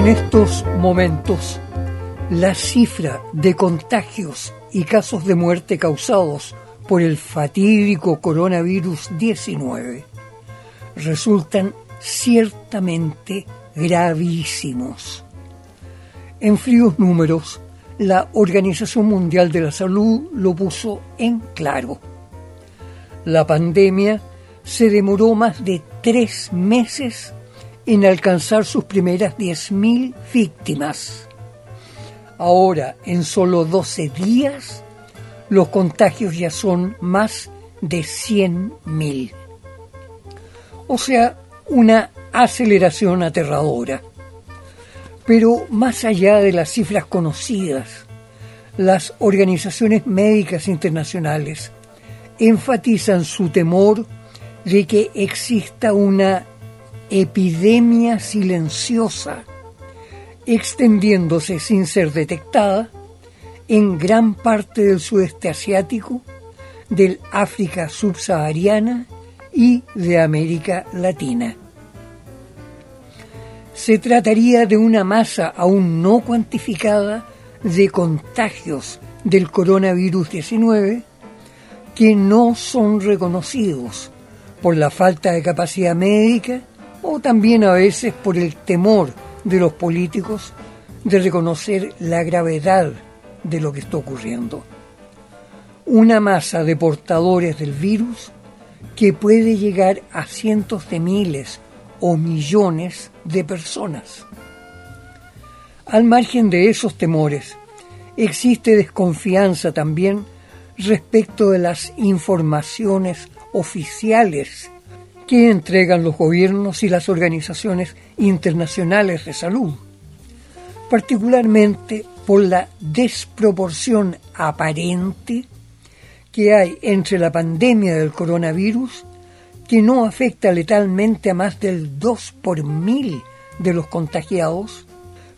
En estos momentos, la cifra de contagios y casos de muerte causados por el fatídico coronavirus 19 resultan ciertamente gravísimos. En fríos números, la Organización Mundial de la Salud lo puso en claro. La pandemia se demoró más de tres meses en alcanzar sus primeras 10.000 víctimas. Ahora, en solo 12 días, los contagios ya son más de 100.000. O sea, una aceleración aterradora. Pero más allá de las cifras conocidas, las organizaciones médicas internacionales enfatizan su temor de que exista una epidemia silenciosa extendiéndose sin ser detectada en gran parte del sudeste asiático, del África subsahariana y de América Latina. Se trataría de una masa aún no cuantificada de contagios del coronavirus 19 que no son reconocidos por la falta de capacidad médica o también a veces por el temor de los políticos de reconocer la gravedad de lo que está ocurriendo. Una masa de portadores del virus que puede llegar a cientos de miles o millones de personas. Al margen de esos temores, existe desconfianza también respecto de las informaciones oficiales que entregan los gobiernos y las organizaciones internacionales de salud, particularmente por la desproporción aparente que hay entre la pandemia del coronavirus, que no afecta letalmente a más del 2 por mil de los contagiados,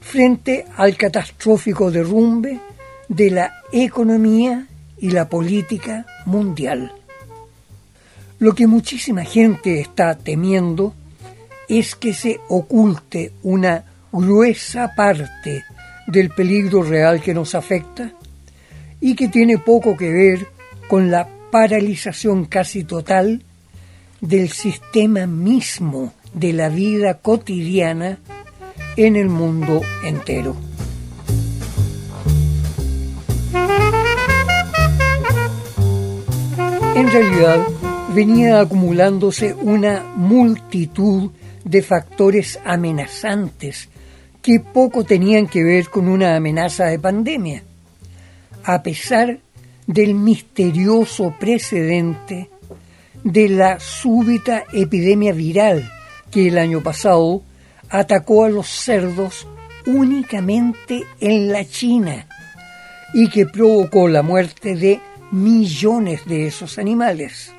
frente al catastrófico derrumbe de la economía y la política mundial. Lo que muchísima gente está temiendo es que se oculte una gruesa parte del peligro real que nos afecta y que tiene poco que ver con la paralización casi total del sistema mismo de la vida cotidiana en el mundo entero. En realidad, venía acumulándose una multitud de factores amenazantes que poco tenían que ver con una amenaza de pandemia, a pesar del misterioso precedente de la súbita epidemia viral que el año pasado atacó a los cerdos únicamente en la China y que provocó la muerte de millones de esos animales.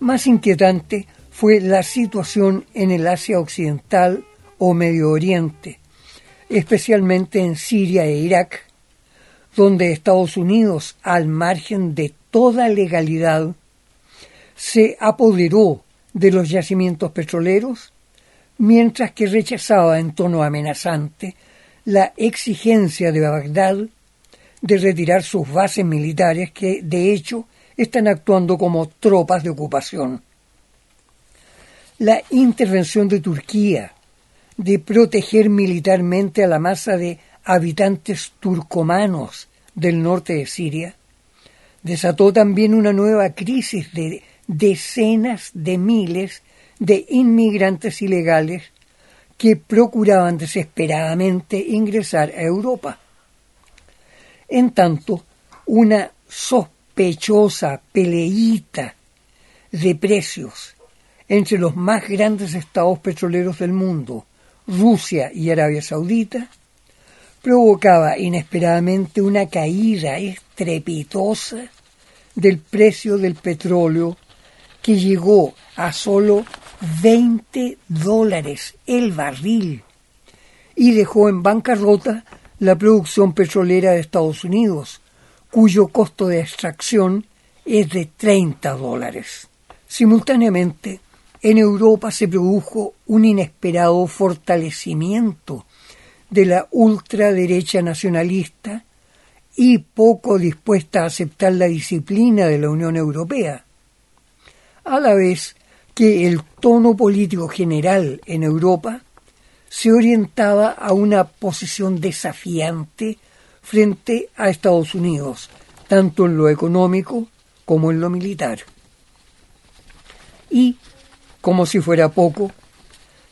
Más inquietante fue la situación en el Asia Occidental o Medio Oriente, especialmente en Siria e Irak, donde Estados Unidos, al margen de toda legalidad, se apoderó de los yacimientos petroleros, mientras que rechazaba en tono amenazante la exigencia de Bagdad de retirar sus bases militares que, de hecho, están actuando como tropas de ocupación. La intervención de Turquía de proteger militarmente a la masa de habitantes turcomanos del norte de Siria desató también una nueva crisis de decenas de miles de inmigrantes ilegales que procuraban desesperadamente ingresar a Europa. En tanto, una sospechosa peleita de precios entre los más grandes estados petroleros del mundo, Rusia y Arabia Saudita, provocaba inesperadamente una caída estrepitosa del precio del petróleo que llegó a solo 20 dólares el barril y dejó en bancarrota la producción petrolera de Estados Unidos, cuyo costo de extracción es de 30 dólares. Simultáneamente, en Europa se produjo un inesperado fortalecimiento de la ultraderecha nacionalista y poco dispuesta a aceptar la disciplina de la Unión Europea, a la vez que el tono político general en Europa se orientaba a una posición desafiante frente a Estados Unidos, tanto en lo económico como en lo militar. Y, como si fuera poco,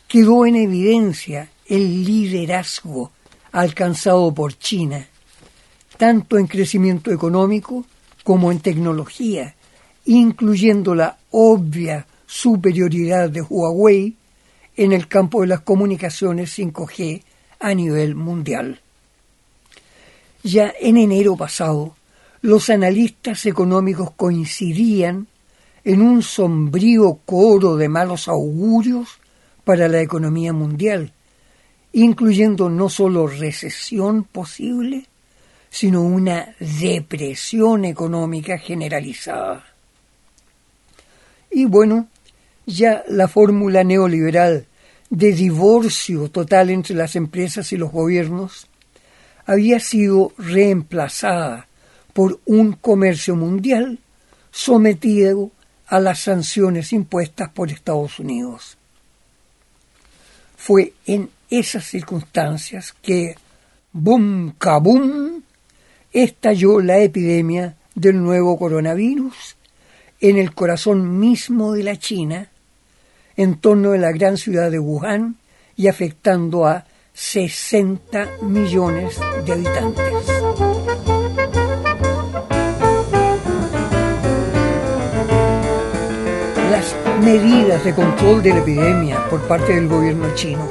quedó en evidencia el liderazgo alcanzado por China, tanto en crecimiento económico como en tecnología, incluyendo la obvia superioridad de Huawei en el campo de las comunicaciones 5G a nivel mundial. Ya en enero pasado, los analistas económicos coincidían en un sombrío coro de malos augurios para la economía mundial, incluyendo no solo recesión posible, sino una depresión económica generalizada. Y bueno, ya la fórmula neoliberal de divorcio total entre las empresas y los gobiernos había sido reemplazada por un comercio mundial sometido a las sanciones impuestas por Estados Unidos. Fue en esas circunstancias que, boom, kabum, estalló la epidemia del nuevo coronavirus en el corazón mismo de la China, en torno de la gran ciudad de Wuhan y afectando a 60 millones de habitantes. Las medidas de control de la epidemia por parte del gobierno chino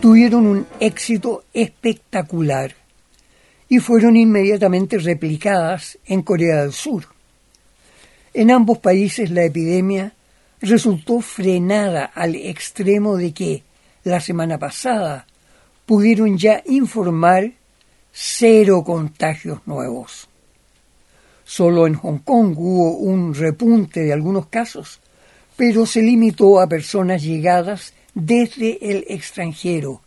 tuvieron un éxito espectacular y fueron inmediatamente replicadas en Corea del Sur. En ambos países la epidemia resultó frenada al extremo de que la semana pasada pudieron ya informar cero contagios nuevos. Solo en Hong Kong hubo un repunte de algunos casos, pero se limitó a personas llegadas desde el extranjero.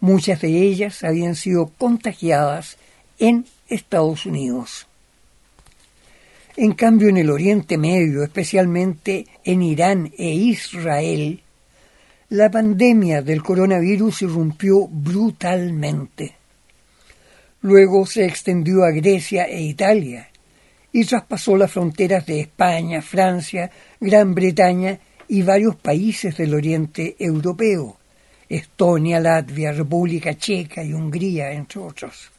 Muchas de ellas habían sido contagiadas en Estados Unidos. En cambio, en el Oriente Medio, especialmente en Irán e Israel, la pandemia del coronavirus irrumpió brutalmente. Luego se extendió a Grecia e Italia y traspasó las fronteras de España, Francia, Gran Bretaña y varios países del Oriente Europeo, Estonia, Latvia, República Checa y Hungría, entre otros.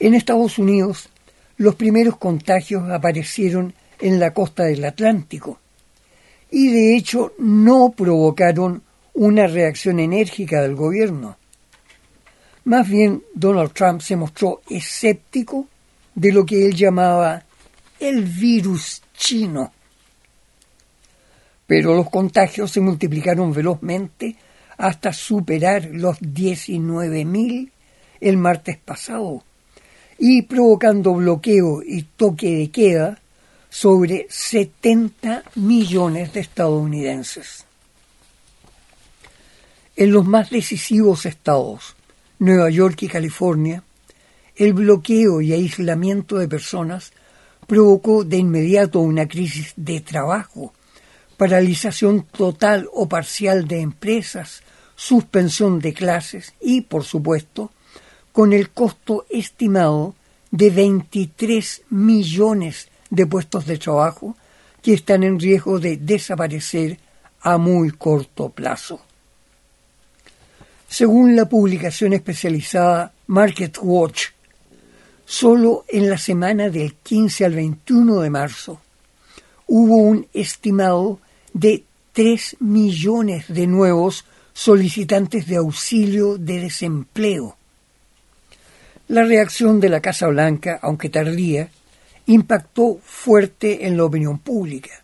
En Estados Unidos, los primeros contagios aparecieron en la costa del Atlántico y de hecho no provocaron una reacción enérgica del gobierno. Más bien, Donald Trump se mostró escéptico de lo que él llamaba el virus chino. Pero los contagios se multiplicaron velozmente hasta superar los 19.000 el martes pasado y provocando bloqueo y toque de queda sobre 70 millones de estadounidenses. En los más decisivos estados, Nueva York y California, el bloqueo y aislamiento de personas provocó de inmediato una crisis de trabajo, paralización total o parcial de empresas, suspensión de clases y, por supuesto, con el costo estimado de 23 millones de puestos de trabajo que están en riesgo de desaparecer a muy corto plazo. Según la publicación especializada Market Watch, solo en la semana del 15 al 21 de marzo hubo un estimado de 3 millones de nuevos solicitantes de auxilio de desempleo la reacción de la Casa Blanca, aunque tardía, impactó fuerte en la opinión pública.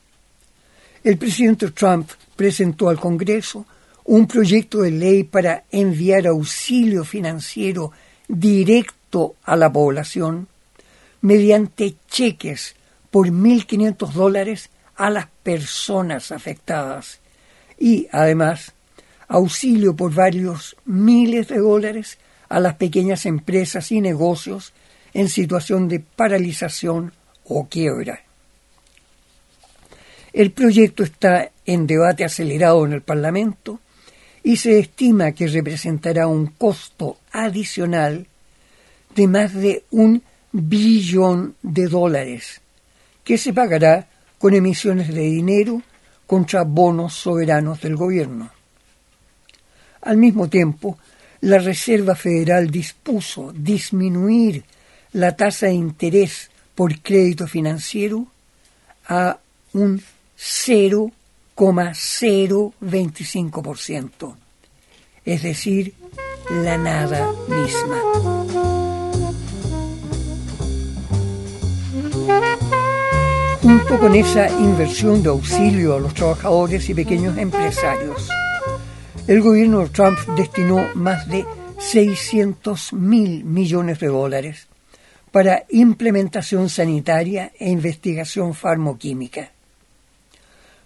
El presidente Trump presentó al Congreso un proyecto de ley para enviar auxilio financiero directo a la población mediante cheques por 1.500 dólares a las personas afectadas y, además, auxilio por varios miles de dólares a las pequeñas empresas y negocios en situación de paralización o quiebra. El proyecto está en debate acelerado en el Parlamento y se estima que representará un costo adicional de más de un billón de dólares, que se pagará con emisiones de dinero contra bonos soberanos del gobierno. Al mismo tiempo, la Reserva Federal dispuso disminuir la tasa de interés por crédito financiero a un 0,025%, es decir, la nada misma. Junto con esa inversión de auxilio a los trabajadores y pequeños empresarios, el gobierno de Trump destinó más de 600 mil millones de dólares para implementación sanitaria e investigación farmoquímica.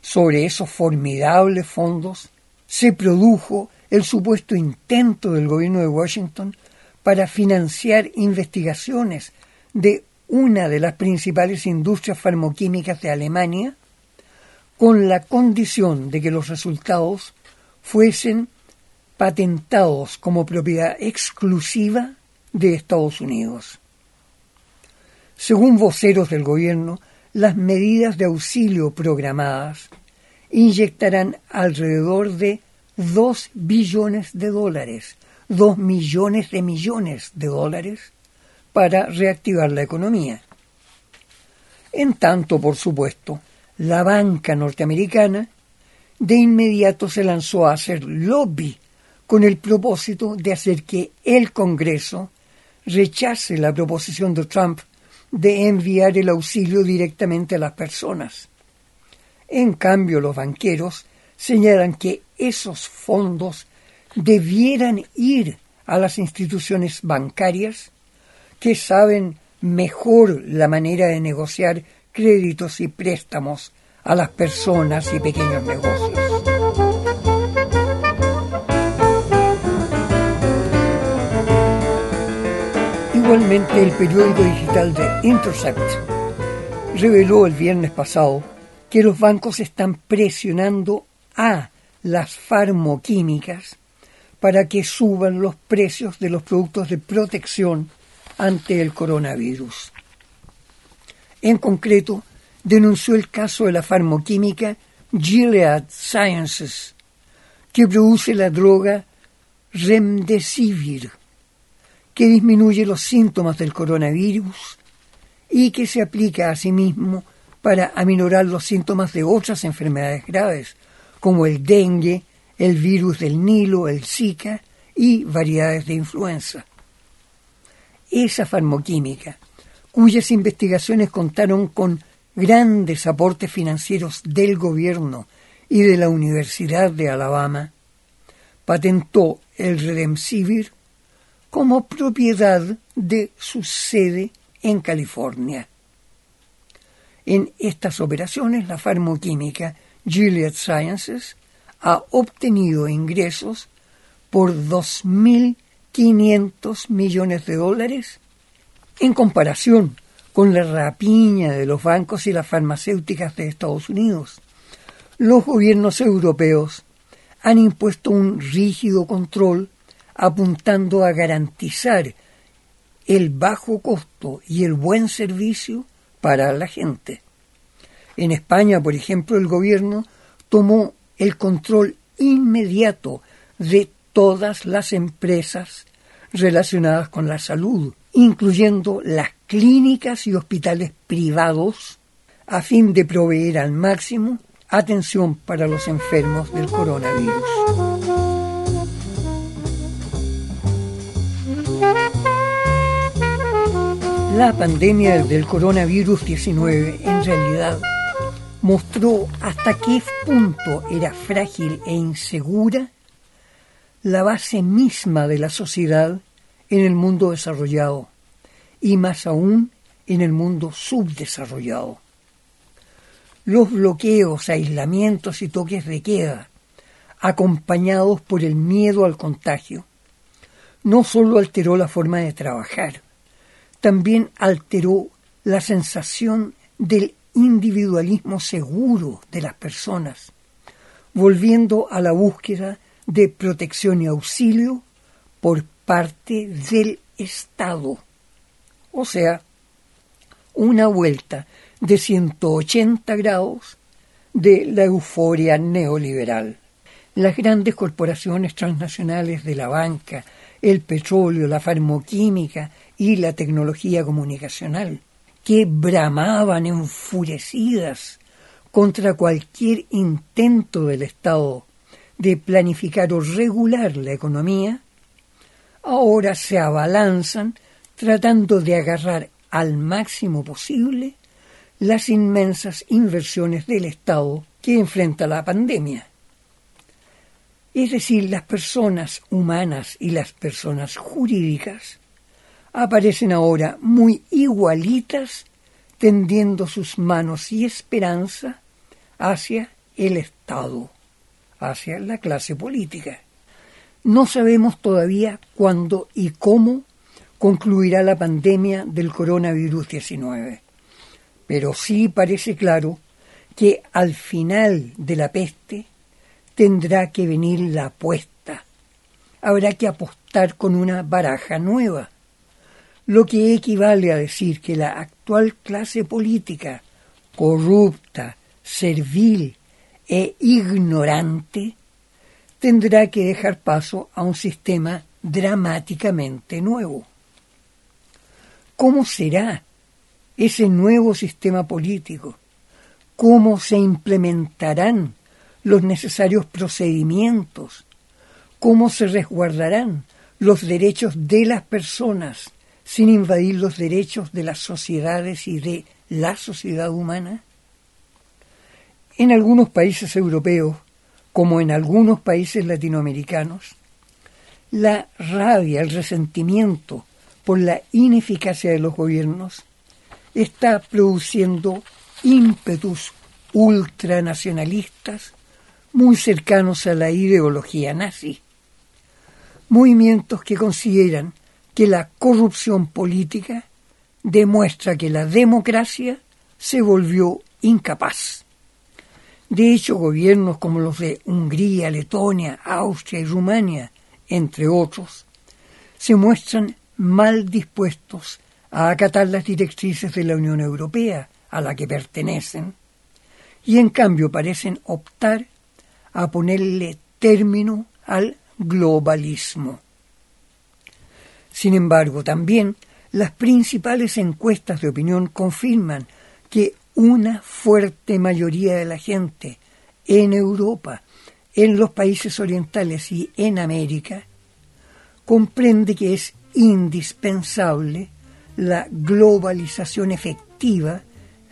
Sobre esos formidables fondos se produjo el supuesto intento del gobierno de Washington para financiar investigaciones de una de las principales industrias farmoquímicas de Alemania, con la condición de que los resultados fuesen patentados como propiedad exclusiva de Estados Unidos. Según voceros del gobierno, las medidas de auxilio programadas inyectarán alrededor de 2 billones de dólares, 2 millones de millones de dólares para reactivar la economía. En tanto, por supuesto, la banca norteamericana de inmediato se lanzó a hacer lobby con el propósito de hacer que el Congreso rechace la proposición de Trump de enviar el auxilio directamente a las personas. En cambio, los banqueros señalan que esos fondos debieran ir a las instituciones bancarias que saben mejor la manera de negociar créditos y préstamos a las personas y pequeños negocios. Igualmente, el periódico digital de Intercept reveló el viernes pasado que los bancos están presionando a las farmoquímicas para que suban los precios de los productos de protección ante el coronavirus. En concreto, denunció el caso de la farmoquímica Gilead Sciences, que produce la droga Remdesivir, que disminuye los síntomas del coronavirus y que se aplica a sí mismo para aminorar los síntomas de otras enfermedades graves, como el dengue, el virus del Nilo, el Zika y variedades de influenza. Esa farmoquímica, cuyas investigaciones contaron con grandes aportes financieros del gobierno y de la Universidad de Alabama, patentó el Redemsivir como propiedad de su sede en California. En estas operaciones, la farmoquímica Gilead Sciences ha obtenido ingresos por 2.000 500 millones de dólares en comparación con la rapiña de los bancos y las farmacéuticas de Estados Unidos. Los gobiernos europeos han impuesto un rígido control apuntando a garantizar el bajo costo y el buen servicio para la gente. En España, por ejemplo, el gobierno tomó el control inmediato de todas las empresas relacionadas con la salud, incluyendo las clínicas y hospitales privados, a fin de proveer al máximo atención para los enfermos del coronavirus. La pandemia del coronavirus 19 en realidad mostró hasta qué punto era frágil e insegura la base misma de la sociedad en el mundo desarrollado y más aún en el mundo subdesarrollado. los bloqueos, aislamientos y toques de queda, acompañados por el miedo al contagio, no solo alteró la forma de trabajar, también alteró la sensación del individualismo seguro de las personas, volviendo a la búsqueda de protección y auxilio por parte del Estado. O sea, una vuelta de 180 grados de la euforia neoliberal. Las grandes corporaciones transnacionales de la banca, el petróleo, la farmoquímica y la tecnología comunicacional, que bramaban enfurecidas contra cualquier intento del Estado de planificar o regular la economía, ahora se abalanzan tratando de agarrar al máximo posible las inmensas inversiones del Estado que enfrenta la pandemia. Es decir, las personas humanas y las personas jurídicas aparecen ahora muy igualitas tendiendo sus manos y esperanza hacia el Estado, hacia la clase política. No sabemos todavía cuándo y cómo concluirá la pandemia del coronavirus 19, pero sí parece claro que al final de la peste tendrá que venir la apuesta. Habrá que apostar con una baraja nueva, lo que equivale a decir que la actual clase política, corrupta, servil e ignorante, tendrá que dejar paso a un sistema dramáticamente nuevo. ¿Cómo será ese nuevo sistema político? ¿Cómo se implementarán los necesarios procedimientos? ¿Cómo se resguardarán los derechos de las personas sin invadir los derechos de las sociedades y de la sociedad humana? En algunos países europeos como en algunos países latinoamericanos, la rabia, el resentimiento por la ineficacia de los gobiernos está produciendo ímpetus ultranacionalistas muy cercanos a la ideología nazi. Movimientos que consideran que la corrupción política demuestra que la democracia se volvió incapaz. De hecho, gobiernos como los de Hungría, Letonia, Austria y Rumania, entre otros, se muestran mal dispuestos a acatar las directrices de la Unión Europea a la que pertenecen y en cambio parecen optar a ponerle término al globalismo. Sin embargo, también las principales encuestas de opinión confirman que una fuerte mayoría de la gente en Europa, en los países orientales y en América, comprende que es indispensable la globalización efectiva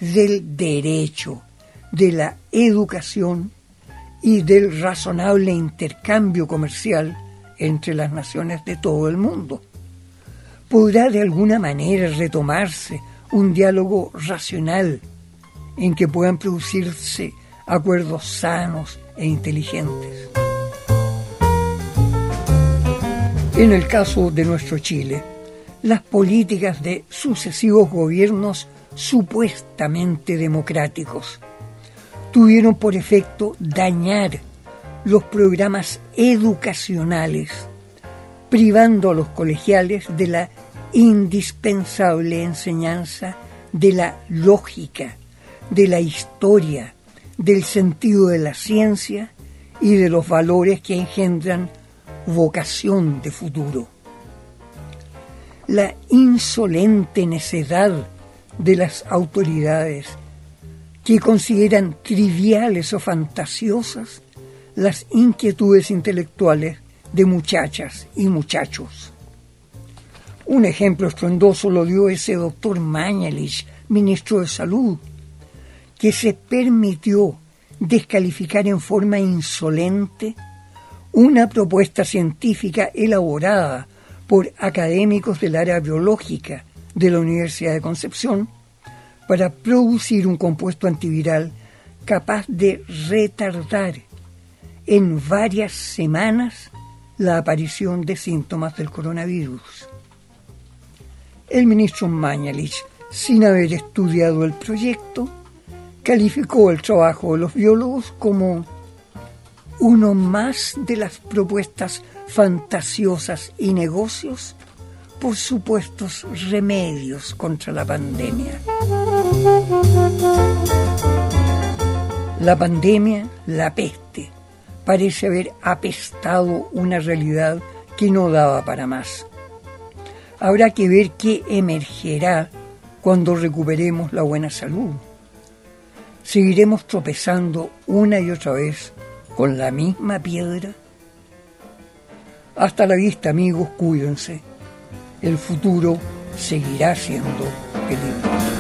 del derecho, de la educación y del razonable intercambio comercial entre las naciones de todo el mundo. ¿Podrá de alguna manera retomarse un diálogo racional en que puedan producirse acuerdos sanos e inteligentes. En el caso de nuestro Chile, las políticas de sucesivos gobiernos supuestamente democráticos tuvieron por efecto dañar los programas educacionales, privando a los colegiales de la indispensable enseñanza de la lógica, de la historia, del sentido de la ciencia y de los valores que engendran vocación de futuro. La insolente necedad de las autoridades que consideran triviales o fantasiosas las inquietudes intelectuales de muchachas y muchachos. Un ejemplo estruendoso lo dio ese doctor Mañalich, ministro de Salud, que se permitió descalificar en forma insolente una propuesta científica elaborada por académicos del área biológica de la Universidad de Concepción para producir un compuesto antiviral capaz de retardar en varias semanas la aparición de síntomas del coronavirus. El ministro Mañalich, sin haber estudiado el proyecto, calificó el trabajo de los biólogos como uno más de las propuestas fantasiosas y negocios por supuestos remedios contra la pandemia. La pandemia, la peste, parece haber apestado una realidad que no daba para más. Habrá que ver qué emergerá cuando recuperemos la buena salud. ¿Seguiremos tropezando una y otra vez con la misma piedra? Hasta la vista amigos, cuídense. El futuro seguirá siendo peligroso.